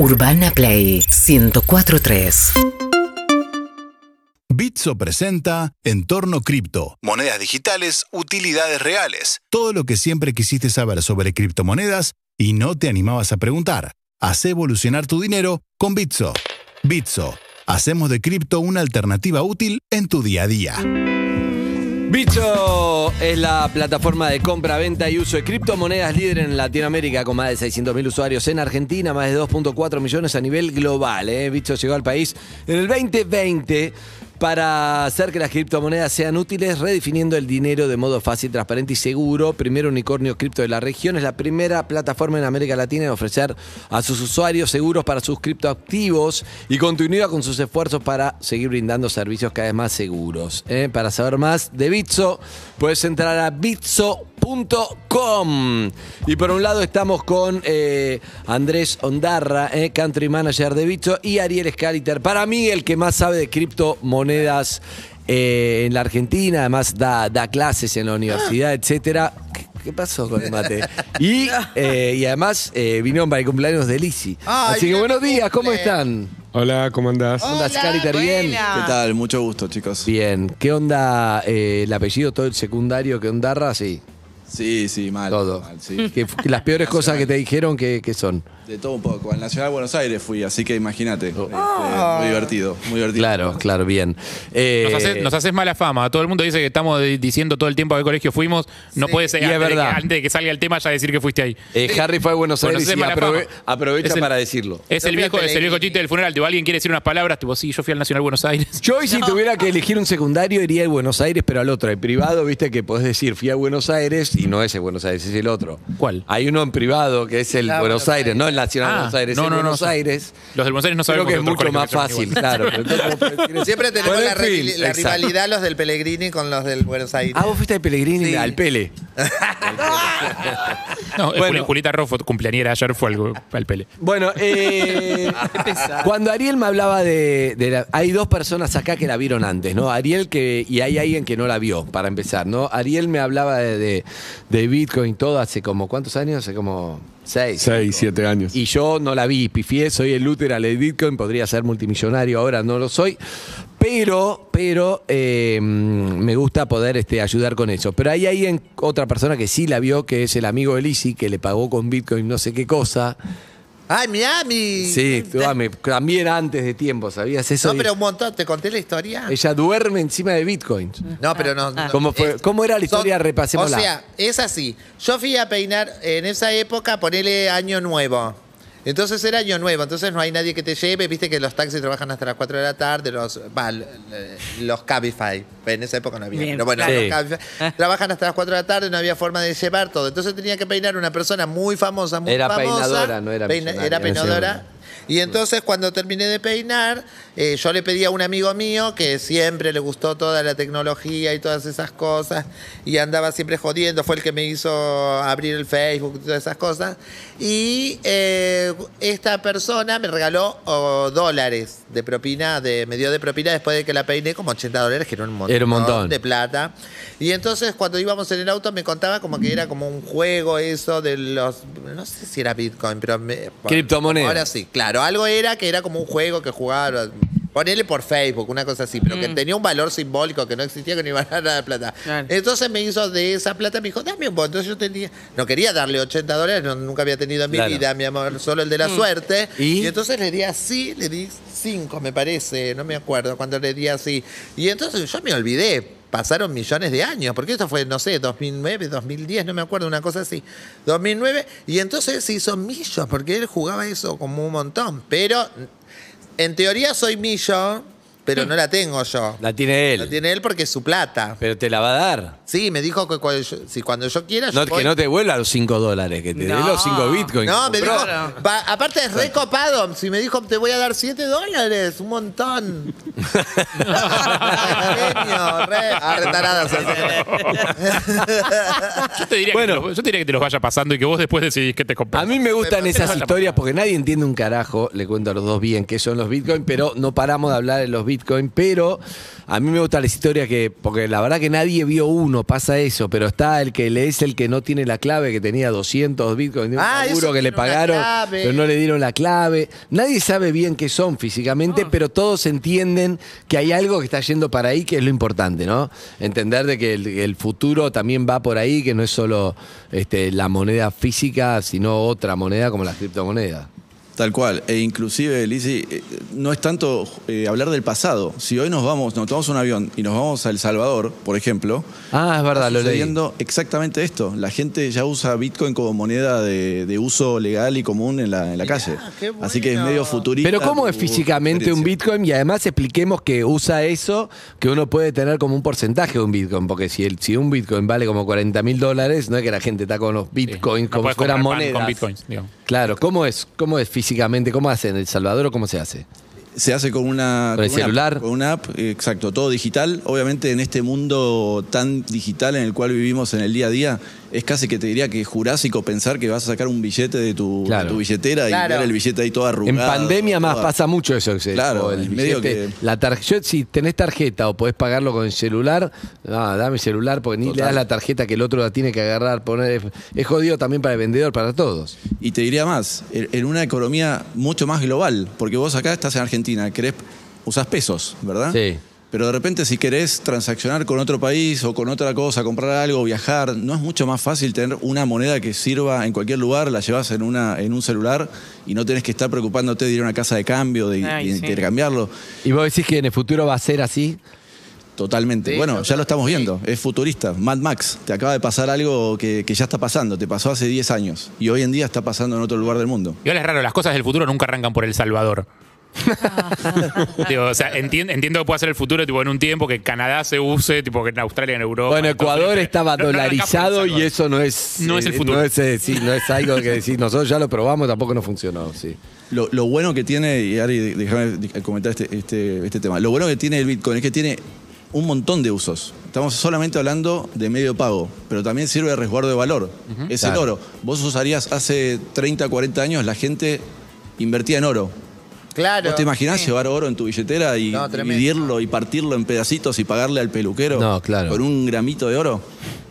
Urbana Play 1043. Bitso presenta Entorno Cripto. Monedas digitales, utilidades reales. Todo lo que siempre quisiste saber sobre criptomonedas y no te animabas a preguntar. Haz evolucionar tu dinero con Bitso. Bitso. Hacemos de cripto una alternativa útil en tu día a día. Bicho es la plataforma de compra, venta y uso de criptomonedas líder en Latinoamérica con más de 600.000 usuarios. En Argentina, más de 2.4 millones a nivel global. ¿eh? Bicho llegó al país en el 2020 para hacer que las criptomonedas sean útiles, redefiniendo el dinero de modo fácil, transparente y seguro. Primero unicornio cripto de la región es la primera plataforma en América Latina en ofrecer a sus usuarios seguros para sus criptoactivos y continúa con sus esfuerzos para seguir brindando servicios cada vez más seguros. ¿eh? Para saber más de Bitso, puedes entrar a bitso.com. Y por un lado estamos con eh, Andrés Ondarra, eh, country manager de Bitso, y Ariel Scaliter. Para mí, el que más sabe de criptomonedas eh, en la Argentina, además da, da clases en la universidad, etcétera. ¿Qué, qué pasó con el mate? Y, eh, y además eh, vinieron para el cumpleaños de Lisi. Así que buenos días, ¿cómo están? Hola, ¿cómo andás? ¿Cómo andás, Scaliter? ¿Bien? ¿Qué tal? Mucho gusto, chicos. Bien. ¿Qué onda eh, el apellido, todo el secundario? ¿Qué onda? Sí, Sí, sí, mal. todo. mal, sí. ¿Qué- qué- las peores cosas que te dijeron, ¿qué, qué son? De todo un poco. Al Nacional de Buenos Aires fui, así que imagínate. Oh. Este, muy divertido, muy divertido. Claro, claro, bien. Eh, Nos haces, nos haces mala fama. Todo el mundo dice que estamos di- diciendo todo el tiempo a qué colegio fuimos. No puede ser Y es antes, de que, verdad. antes de que salga el tema ya decir que fuiste ahí. eh, Harry fue a Buenos Bueno, Aires haces y aprove- fama. aprovecha Es el- para decirlo. Es el, viejo, es el viejo chiste del funeral. Tipo, alguien quiere decir unas palabras, tipo, sí, yo fui al Nacional de Buenos Aires. Yo hoy si tuviera que elegir un secundario iría a Buenos Aires, pero al otro. El privado, viste que podés decir fui a Buenos Aires y no es el Buenos Aires, es el otro. ¿Cuál? Hay uno en privado que es el Buenos Buenos Aires, Aires. no el Nacional de Ah, Buenos Aires, no, el no, no, Buenos. Aires. Los del Buenos Aires no Creo sabemos que es otros mucho colegios más que son fácil, iguales. claro. Siempre tenemos Bueno, la, en fin, rivali- la exacto. rivalidad los del Pellegrini con los del Buenos Aires. Ah, vos fuiste de Pellegrini Sí. al Pele. No, Bueno. Juli- Julita Roffo, cumpleañera ayer, fue al, al Pele. Bueno, eh, cuando Ariel me hablaba de, de la- Hay dos personas acá que la vieron antes, ¿no? Ariel que y hay alguien que no la vio, para empezar, ¿no? Ariel me hablaba de, de, de Bitcoin todo hace como... ¿Cuántos años? Hace como seis. Seis, siete años. Y yo no la vi, pifié, soy el al de Bitcoin, podría ser multimillonario, ahora no lo soy. Pero, pero eh, me gusta poder este, ayudar con eso. Pero hay otra persona que sí la vio, que es el amigo de que le pagó con Bitcoin no sé qué cosa. ¡Ay, Miami! Sí, tú, ah, me- también antes de tiempo, ¿sabías eso? No, pero un montón. ¿Te conté la historia? Ella duerme encima de Bitcoin. No, pero no. no. ¿Cómo fue? Es- ¿Cómo era la historia? Repasémosla. O sea, es así. Yo fui a peinar en esa época, ponele año nuevo. Entonces era año nuevo, entonces no hay nadie que te lleve, viste que los taxis trabajan hasta las 4 de la tarde, los l- los Cabify, en esa época no había, Bien, pero bueno, claro. los Cabify, trabajan hasta las 4 de la tarde, no había forma de llevar todo, entonces tenía que peinar una persona muy famosa, muy Era famosa. peinadora, no era millonaria Era peinadora. Y entonces cuando terminé de peinar, eh, yo le pedí a un amigo mío que siempre le gustó toda la tecnología y todas esas cosas, y andaba siempre jodiendo, fue el que me hizo abrir el Facebook y todas esas cosas. Y eh, esta persona me regaló oh, dólares de propina, de, me dio de propina después de que la peiné, como 80 dólares, que era un montón, Era un montón. de plata. Y entonces cuando íbamos en el auto me contaba como que era como un juego eso de los, no sé si era Bitcoin, pero... Me, Criptomonedas. Ahora sí, claro, algo era que era como un juego que jugaba, ponele por Facebook, una cosa así, pero que tenía un valor simbólico que no existía, que no iba a dar nada de plata. Claro. Entonces me hizo de esa plata, me dijo, dame un poco. Entonces yo tenía, no quería darle 80 dólares, no- nunca había tenido en mi Claro. vida, mi amor, solo el de la suerte. ¿Y? ¿Y? entonces le di así, le di 5, me parece, no me acuerdo cuando le di así. Y entonces yo me olvidé. Pasaron millones de años, porque esto fue, no sé, 2009, 2010, no me acuerdo, una cosa así. 2009, y entonces él se hizo millo, porque él jugaba eso como un montón. Pero en teoría soy millo, pero no la tengo yo. La tiene La él. tiene él porque es su plata. Pero te la va a dar. Sí, me dijo que cuando yo, si cuando yo quiera. No, yo que voy. no te vuelva los 5 dólares, que te dé los 5 bitcoins. No, me dijo. Pa- aparte es recopado. Si me dijo, te voy a dar 7 dólares, un montón. Genio, re. Ah, retaradas. Yo te, diría Bueno. que te los, yo te diría que te los vaya pasando y que vos después decidís qué te compras. A mí me gustan Pero- esas historias porque nadie entiende un carajo, le cuento a los dos bien qué son los bitcoins, pero no paramos de hablar de los bitcoins Bitcoin, pero a mí me gusta la historia que, porque la verdad que nadie vio uno, pasa eso, pero está el que le es el que no tiene la clave, que tenía 200 Bitcoin Ah, seguro que le pagaron, pero no le dieron la clave. Nadie sabe bien qué son físicamente, pero todos entienden que hay algo que está yendo para ahí, que es lo importante, ¿no? Entender de que el, el futuro también va por ahí, que no es solo este, la moneda física, sino otra moneda como las criptomonedas. Tal cual. E inclusive, Lizzy, eh, no es tanto eh, hablar del pasado. Si hoy nos vamos, nos tomamos un avión y nos vamos a El Salvador, por ejemplo, Ah, es verdad, está lo leí. exactamente esto. La gente ya usa Bitcoin como moneda de, de uso legal y común en la, en la calle. qué Así que es medio futurista. Pero ¿cómo es físicamente un. Bitcoin? Y además expliquemos que usa eso, que uno puede tener como un porcentaje de un Bitcoin, porque si, el, si un Bitcoin vale como 40 mil dólares, no es que la gente está con los Bitcoins No como si fueran monedas. con bitcoins, digamos. Claro, ¿cómo es, ¿cómo es físicamente? ¿Cómo hace en El Salvador o cómo se hace? Se hace con una. ¿Con el una app, celular? con una app, exacto, todo digital. Obviamente, en este mundo tan digital en el cual vivimos en el día a día, es casi que te diría que es jurásico pensar que vas a sacar un billete de tu, Claro. de tu billetera Claro. y ver el billete ahí todo arrugado. En pandemia más toda- pasa mucho eso. que se- Claro, el medio billete, que- la tar- yo, si tenés tarjeta o podés pagarlo con el celular, no, dame el celular porque ni le das la tarjeta que el otro la tiene que agarrar, poner. Es jodido también para el vendedor, para todos. Y te diría más, en en una economía mucho más global, porque vos acá estás en Argentina, querés, usás pesos, ¿verdad? Sí. Pero de repente si querés transaccionar con otro país o con otra cosa, comprar algo, viajar, ¿no es mucho más fácil tener una moneda que sirva en cualquier lugar, la llevas en, una, en un celular y no tenés que estar preocupándote de ir a una casa de cambio, de, Ay, de sí. intercambiarlo? ¿Y vos decís que en el futuro va a ser así? Totalmente. Sí, bueno, ya lo estamos viendo, es futurista. Mad Max, te acaba de pasar algo que, que ya está pasando, te pasó hace 10 años y hoy en día está pasando en otro lugar del mundo. Igual es raro, las cosas del futuro nunca arrancan por El Salvador. Digo, o sea, entien- entiendo que puede ser el futuro tipo en un tiempo que Canadá se use, tipo que en Australia, en Europa. Bueno, Ecuador estaba No- no dolarizado y eso no es. No es el eh, futuro. No es, eh, sí, no es algo que decir. Nosotros ya lo probamos, tampoco no funcionó. Sí. Lo, lo bueno que tiene, y Ari, déjame comentar este, este, este tema, lo bueno que tiene el Bitcoin es que tiene un montón de usos. Estamos solamente hablando de medio pago, pero también sirve de resguardo de valor. Es Claro. el oro. Vos usarías hace 30, 40 años, la gente invertía en oro. Claro. ¿Vos te imaginás llevar oro en tu billetera y No, dividirlo y partirlo en pedacitos y pagarle al peluquero No, claro. con un gramito de oro?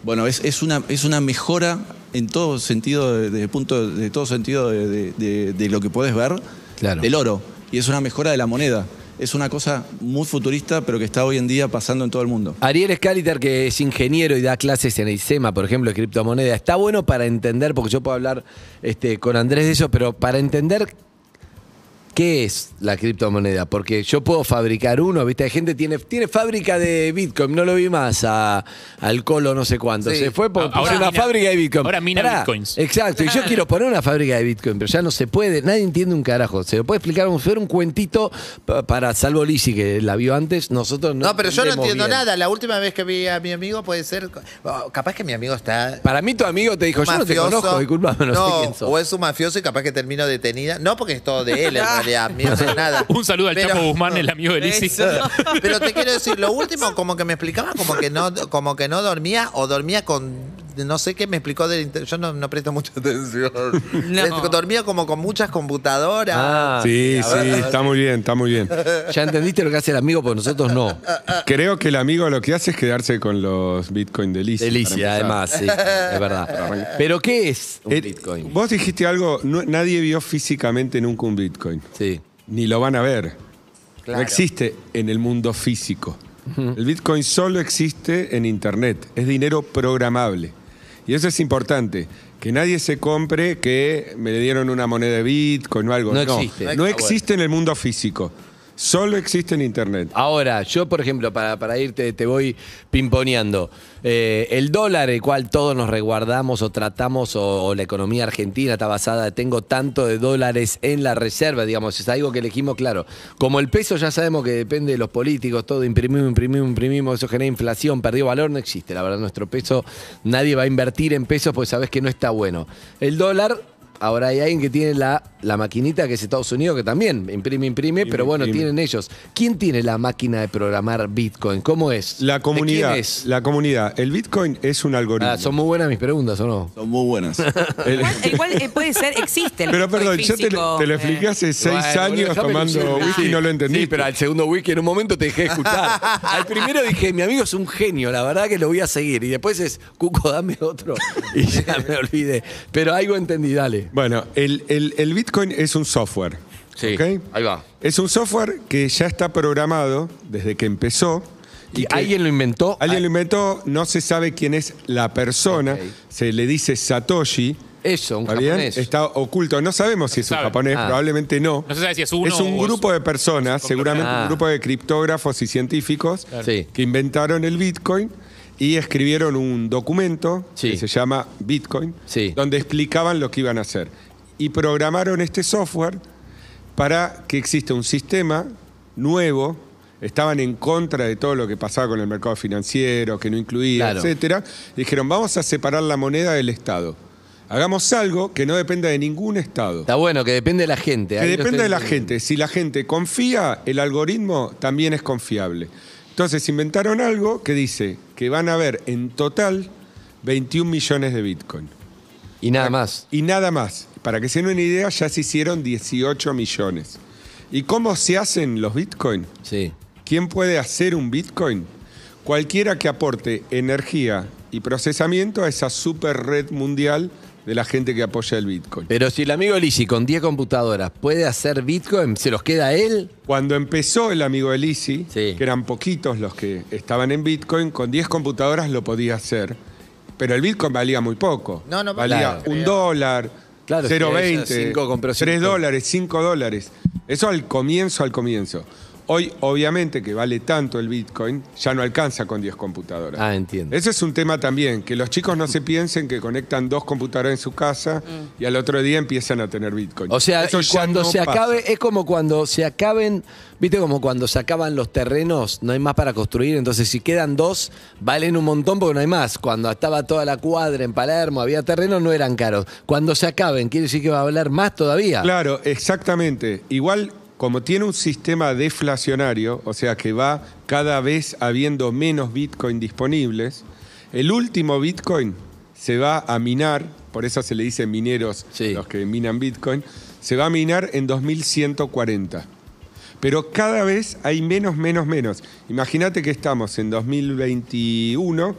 Bueno, es, es una, es una mejora en todo sentido, de, de punto, de todo sentido de, de- de- de lo que podés ver Claro. del oro. Y es una mejora de la moneda. Es una cosa muy futurista, pero que está hoy en día pasando en todo el mundo. Ariel Scaliter, que es ingeniero y da clases en el ISEMA, por ejemplo, de criptomoneda, está bueno para entender, porque yo puedo hablar este, con Andrés de eso, pero para entender qué es la criptomoneda, porque yo puedo fabricar uno, ¿viste? Hay gente tiene tiene fábrica de Bitcoin, no lo vi más a- al colo no sé cuánto. Sí. Se fue por Ahora una mina- fábrica de Bitcoin. ahora mina Pará, Bitcoins. Exacto, y yo quiero poner una fábrica de Bitcoin, pero ya no se puede, nadie entiende un carajo. Se lo puede explicar fuera un cuentito pa- para Salvo Lisi, que la vio antes, nosotros no No, pero yo no entiendo bien. nada. La última vez que vi a mi amigo puede ser. oh, capaz que mi amigo está. Para mí tu amigo te dijo, yo no te conozco, disculpame, no, sé quién sos. o es un mafioso y capaz que termino detenida. No porque es todo de él, en realidad. Nada. Un saludo al Pero- Chapo Guzmán, el amigo de Lizzy. Eso. Pero te quiero decir, lo último, como que me explicaba como que no, como que no dormía o dormía con. No sé qué me explicó del inter- Yo no, no presto mucha atención. No. Dormía como con muchas computadoras. Ah, Sí, sí, está muy bien, está muy bien. ya entendiste lo que hace el amigo, pues nosotros no. Creo que el amigo lo que hace es quedarse con los Bitcoin de Lizzy. Delicia, además, sí, es verdad. Pero ¿qué es un Eh, Bitcoin? Vos dijiste algo, no- nadie vio físicamente nunca un Bitcoin, Sí. ni lo van a ver. Claro. No existe en el mundo físico. El Bitcoin solo existe en Internet, es dinero programable. Y eso es importante, que nadie se compre que me le dieron una moneda de Bitcoin o algo. No existe. No existe en el mundo físico, solo existe en Internet. Ahora, yo, por ejemplo, para, para irte, te voy pimponeando. Eh, el dólar, el cual todos nos resguardamos o tratamos, o, o la economía argentina está basada, tengo tanto de dólares en la reserva, digamos, es algo que elegimos, claro. Como el peso ya sabemos que depende de los políticos, todo imprimimos, imprimimos, imprimimos, eso genera inflación, perdió valor, no existe. La verdad, nuestro peso, nadie va a invertir en pesos porque sabes que no está bueno. El dólar ahora hay alguien que tiene la, la maquinita que es Estados Unidos, que también imprime, imprime, pero bueno, imprime. tienen ellos. ¿Quién tiene la máquina de programar Bitcoin? ¿Cómo es? La ¿De comunidad. quién es? La comunidad. El Bitcoin es un algoritmo. Ah, son muy buenas mis preguntas, ¿o no? Son muy buenas. El- Igual, igual, eh, puede ser, existe el pero perdón, yo te, físico, te lo eh. expliqué hace seis Bueno, años déjame tomando ilusionar. whisky y no lo entendí. Sí, pero al segundo wiki en un momento te dejé de escuchar. al primero dije, mi amigo es un genio, la verdad que lo voy a seguir. Y después es, Cuco, dame otro. Y ya me olvidé. Pero algo entendí, dale. Bueno, el, el- el Bitcoin es un software. ¿ok? ahí va. Es un software que ya está programado desde que empezó. ¿Y que alguien lo inventó? alguien lo inventó, no se sabe quién es la persona, Ok. se le dice Satoshi. Eso, un ¿Está bien? japonés. Está oculto. No sabemos si es un sabe. japonés, Ah. probablemente no. No se sabe si es uno Es un o grupo es- de personas, seguramente Ah. un grupo de criptógrafos y científicos Sí. que inventaron el Bitcoin y escribieron un documento Sí. que se llama Bitcoin, Sí. donde explicaban lo que iban a hacer. Y programaron este software para que exista un sistema nuevo. Estaban en contra de todo lo que pasaba con el mercado financiero, que no incluía, Claro. etcétera. Dijeron, vamos a separar la moneda del Estado. Hagamos algo que no dependa de ningún Estado. Está bueno, que depende de la gente. Que estoy de la gente. Si la gente confía, el algoritmo también es confiable. Entonces inventaron algo que dice que van a haber en total 21 millones de Bitcoin. Y nada más. Y nada más. Para que se den una idea, ya se hicieron 18 millones. ¿Y cómo se hacen los Bitcoin? Sí. ¿Quién puede hacer un Bitcoin? Cualquiera que aporte energía y procesamiento a esa super red mundial de la gente que apoya el Bitcoin. Pero si el amigo Lisi con 10 computadoras puede hacer Bitcoin, ¿se los queda a él? Cuando empezó el amigo Elisi, Sí. que eran poquitos los que estaban en Bitcoin, con 10 computadoras lo podía hacer. Pero el Bitcoin valía muy poco. No, no, valía claro. un dólar, Claro, sí, 0,20, esas cinco compró 3 cinco. dólares, 5 dólares. Eso al comienzo, al comienzo. Hoy, obviamente, que vale tanto el Bitcoin, ya no alcanza con 10 computadoras. Ah, entiendo. Ese es un tema también, que los chicos no se piensen que conectan dos computadoras en su casa y al otro día empiezan a tener Bitcoin. O sea, Eso cuando no se pasa. acabe, es como cuando se acaben, viste como cuando se acaban los terrenos, no hay más para construir, entonces si quedan dos, valen un montón porque no hay más. Cuando estaba toda la cuadra en Palermo, había terrenos, no eran caros. Cuando se acaben, quiere decir que va a valer más todavía. Claro, exactamente. Igual, como tiene un sistema deflacionario, o sea que va cada vez habiendo menos Bitcoin disponibles, el último Bitcoin se va a minar, por eso se le dice mineros Sí. los que minan Bitcoin, se va a minar en 2140. Pero cada vez hay menos, menos, menos. Imagínate que estamos en 2021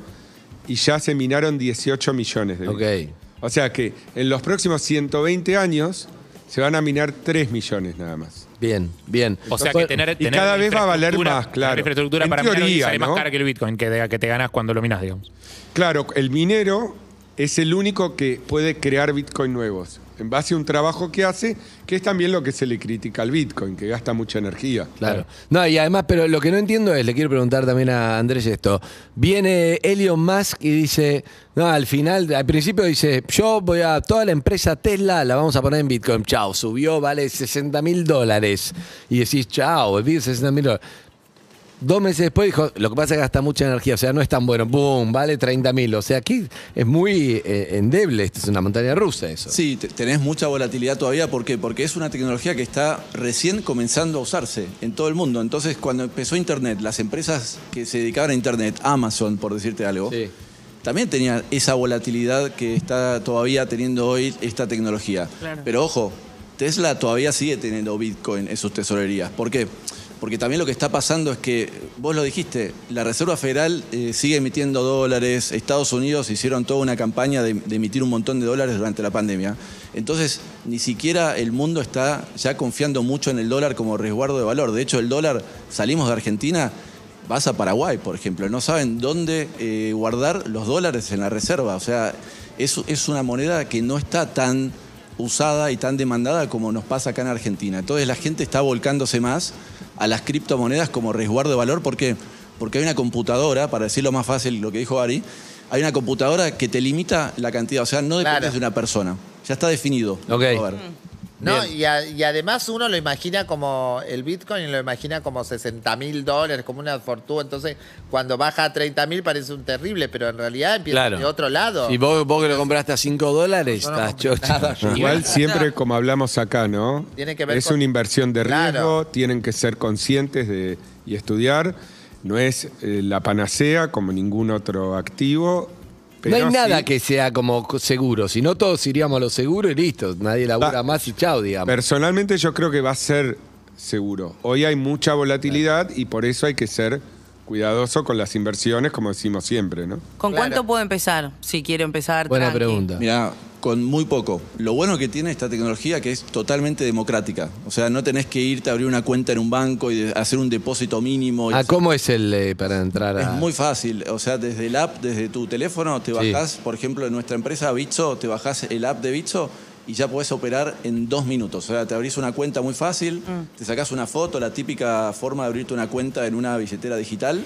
y ya se minaron 18 millones de. Bitcoin. O sea que en los próximos 120 años se van a minar 3 millones nada más. Bien, bien. O sea que tener, Y tener cada vez va a valer más, claro. tener infraestructura En para minar hoy teoría, sale más ¿no? cara que el Bitcoin que, de- que te ganas cuando lo minas, digamos. Claro, el minero es el único que puede crear Bitcoin nuevos, en base a un trabajo que hace, que es también lo que se le critica al Bitcoin, que gasta mucha energía. Claro. No, y además, pero lo que no entiendo es, le quiero preguntar también a Andrés esto. Viene Elon Musk y dice, no, al final, al principio dice, yo voy a, toda la empresa Tesla la vamos a poner en Bitcoin. Chao, subió, vale 60 mil dólares. Y decís, chao, el Bitcoin 60 mil dólares. Dos meses después dijo, lo que pasa es que gasta mucha energía, o sea, no es tan bueno. ¡Boom! Vale 30 mil. O sea, aquí es muy eh, endeble, esto es una montaña rusa eso. Sí, te- tenés mucha volatilidad todavía. ¿Por qué? Porque es una tecnología que está recién comenzando a usarse en todo el mundo. Entonces, cuando empezó Internet, las empresas que se dedicaban a Internet, Amazon, por decirte algo, Sí. también tenían esa volatilidad que está todavía teniendo hoy esta tecnología. Claro. Pero ojo, Tesla todavía sigue teniendo Bitcoin en sus tesorerías. ¿Por qué? Porque también lo que está pasando es que, vos lo dijiste, la Reserva Federal eh, sigue emitiendo dólares, Estados Unidos hicieron toda una campaña de, de emitir un montón de dólares durante la pandemia. Entonces, ni siquiera el mundo está ya confiando mucho en el dólar como resguardo de valor. De hecho, el dólar, salimos de Argentina, vas a Paraguay, por ejemplo, no saben dónde eh, guardar los dólares en la reserva. O sea, es, es una moneda que no está tan usada y tan demandada como nos pasa acá en Argentina. Entonces la gente está volcándose más a las criptomonedas como resguardo de valor. ¿Por qué? Porque hay una computadora, para decirlo más fácil lo que dijo Ari, hay una computadora que te limita la cantidad, o sea, no depende Claro. de una persona. Ya está definido. Ok. A ver. No, y, a- y además uno lo imagina como el Bitcoin, lo imagina como 60 mil dólares, como una fortuna. Entonces, cuando baja a 30 mil parece un terrible, pero en realidad empieza Claro. de otro lado. Si vos, vos que lo compraste a 5 dólares, no estás chocho. Igual siempre, como hablamos acá, ¿no? Tiene que ver es con- una inversión de riesgo, Claro. tienen que ser conscientes de, y estudiar. No es eh, la panacea como ningún otro activo. No hay nada sí- que sea como seguro. Si no, todos iríamos a lo seguro y listo. Nadie labura Va. más y chao, digamos. Personalmente yo creo que va a ser seguro. Hoy hay mucha volatilidad y por eso hay que ser cuidadoso con las inversiones, como decimos siempre, ¿no? ¿Con Claro. cuánto puedo empezar? Si quiero empezar. Buena tranqui. pregunta. Mira, con muy poco. Lo bueno que tiene esta tecnología que es totalmente democrática. O sea, no tenés que irte a abrir una cuenta en un banco y hacer un depósito mínimo. y Ah, ¿cómo es el eh, para entrar a...? Es muy fácil, o sea, desde el app, desde tu teléfono, te Sí. bajás, por ejemplo, en nuestra empresa Bitso, te bajás el app de Bitso y ya podés operar en dos minutos. O sea, te abrís una cuenta muy fácil, te sacás una foto, la típica forma de abrirte una cuenta en una billetera digital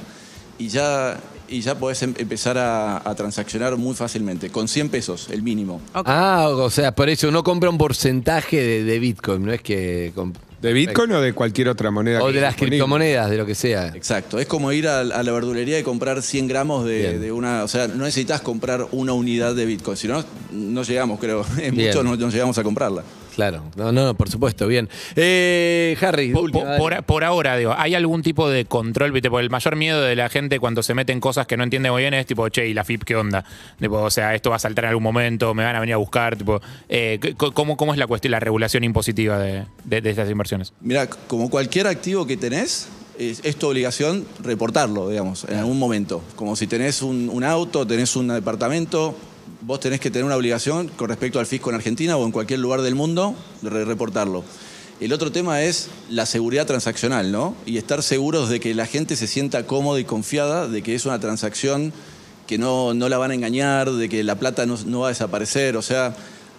y ya, y ya podés em- empezar a, a transaccionar muy fácilmente, con 100 pesos, el mínimo. Ah, o sea, por eso uno compra un porcentaje de, de Bitcoin, no es que... comp- ¿De Bitcoin o de cualquier otra moneda? O que de las disponible? criptomonedas, de lo que sea. Exacto, es como ir a, a la verdulería y comprar 100 gramos de, Bien. de una, o sea, no necesitas comprar una unidad de Bitcoin, si no, no llegamos, creo, en Bien. muchos no, no llegamos a comprarla. Claro, no, no, por supuesto, bien. Eh, Harry, por, por ahora, digo, ¿hay algún tipo de control? ¿viste? Porque el mayor miedo de la gente cuando se mete en cosas que no entiende muy bien es tipo, che, ¿y la FIP qué onda? Tipo, o sea, esto va a saltar en algún momento, me van a venir a buscar, tipo, eh, ¿cómo, ¿cómo es la cuestión, la regulación impositiva de, de, de estas inversiones? Mira, como cualquier activo que tenés, es, es tu obligación reportarlo, digamos, en algún momento. Como si tenés un, un auto, tenés un departamento, vos tenés que tener una obligación con respecto al fisco en Argentina o en cualquier lugar del mundo de re- reportarlo. El otro tema es la seguridad transaccional, ¿no? Y estar seguros de que la gente se sienta cómoda y confiada de que es una transacción que no, no la van a engañar, de que la plata no, no va a desaparecer. O sea,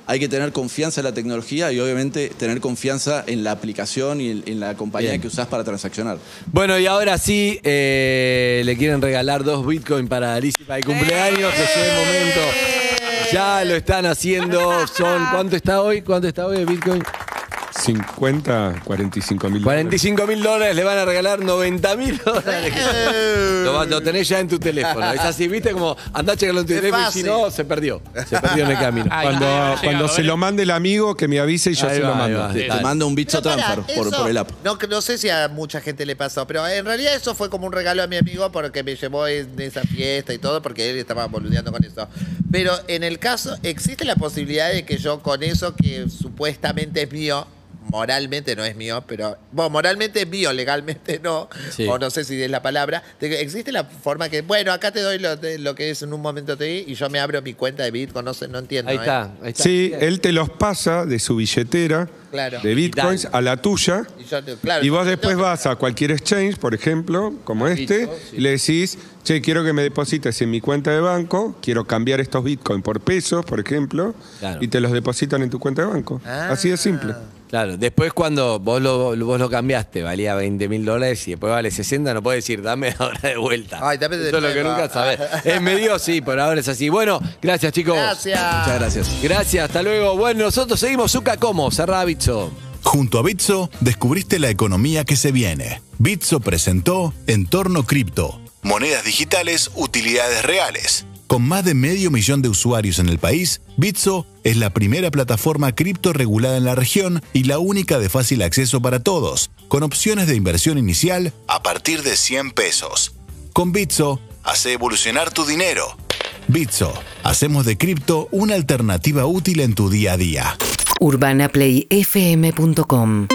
hay que tener confianza en la tecnología y obviamente tener confianza en la aplicación y en, en la compañía Bien. que usás para transaccionar. Bueno, y ahora sí, eh, le quieren regalar dos Bitcoin para Alicia para el cumpleaños, que es el momento. Ya lo están haciendo. Son, ¿Cuánto está hoy? ¿Cuánto está hoy el Bitcoin? 50, 45 mil. 45 mil dólares, le van a regalar 90 mil dólares. lo, lo tenés ya en tu teléfono. Es así, ¿viste? Como andá a checarlo en tu teléfono y si no, se perdió. Se perdió en el camino. Ay, Cuando, ha cuando llegado, se lo mande el amigo, que me avise y yo Ahí se va, lo mando. va. Te, Sí, te dale. mando un pará, Transfer por, eso- por el app. No, no sé si a mucha gente le pasó, pero en realidad eso fue como un regalo a mi amigo porque me llevó en esa fiesta y todo, porque él estaba boludeando con eso. Pero en el caso, existe la posibilidad de que yo con eso que supuestamente es mío, moralmente no es mío, pero bueno, moralmente es mío, legalmente no, Sí. o no sé si es la palabra, de existe la forma que, bueno, acá te doy lo, de- lo que es en un momento te di y yo me abro mi cuenta de Bitcoin, no sé, no entiendo. Ahí ¿eh? está, ahí está. Sí, él te los pasa de su billetera Claro. de bitcoins a la tuya. Y yo, claro, Y vos después vas a cualquier exchange, por ejemplo, como este, y le decís, che, quiero que me deposites en mi cuenta de banco, quiero cambiar estos bitcoins por pesos, por ejemplo, Claro. y te los depositan en tu cuenta de banco. Ah. Así de simple. Claro, después cuando vos lo, vos lo cambiaste, valía 20 mil dólares y después vale 60, no puedes decir, dame ahora de vuelta. Ay, dame de Eso es lo que nunca sabés. Es medio, sí, por ahora es así. Bueno, gracias chicos. Gracias. Muchas gracias. Gracias, hasta luego. Bueno, nosotros seguimos Zuka como, cerrá Bitso. Junto a Bitso, descubriste la economía que se viene. Bitso presentó Entorno Cripto, monedas digitales, utilidades reales. Con más de medio millón de usuarios en el país, Bitso es la primera plataforma cripto regulada en la región y la única de fácil acceso para todos, con opciones de inversión inicial a partir de 100 pesos. Con Bitso, hace evolucionar tu dinero. Bitso, hacemos de cripto una alternativa útil en tu día a día. UrbanaPlayFM.com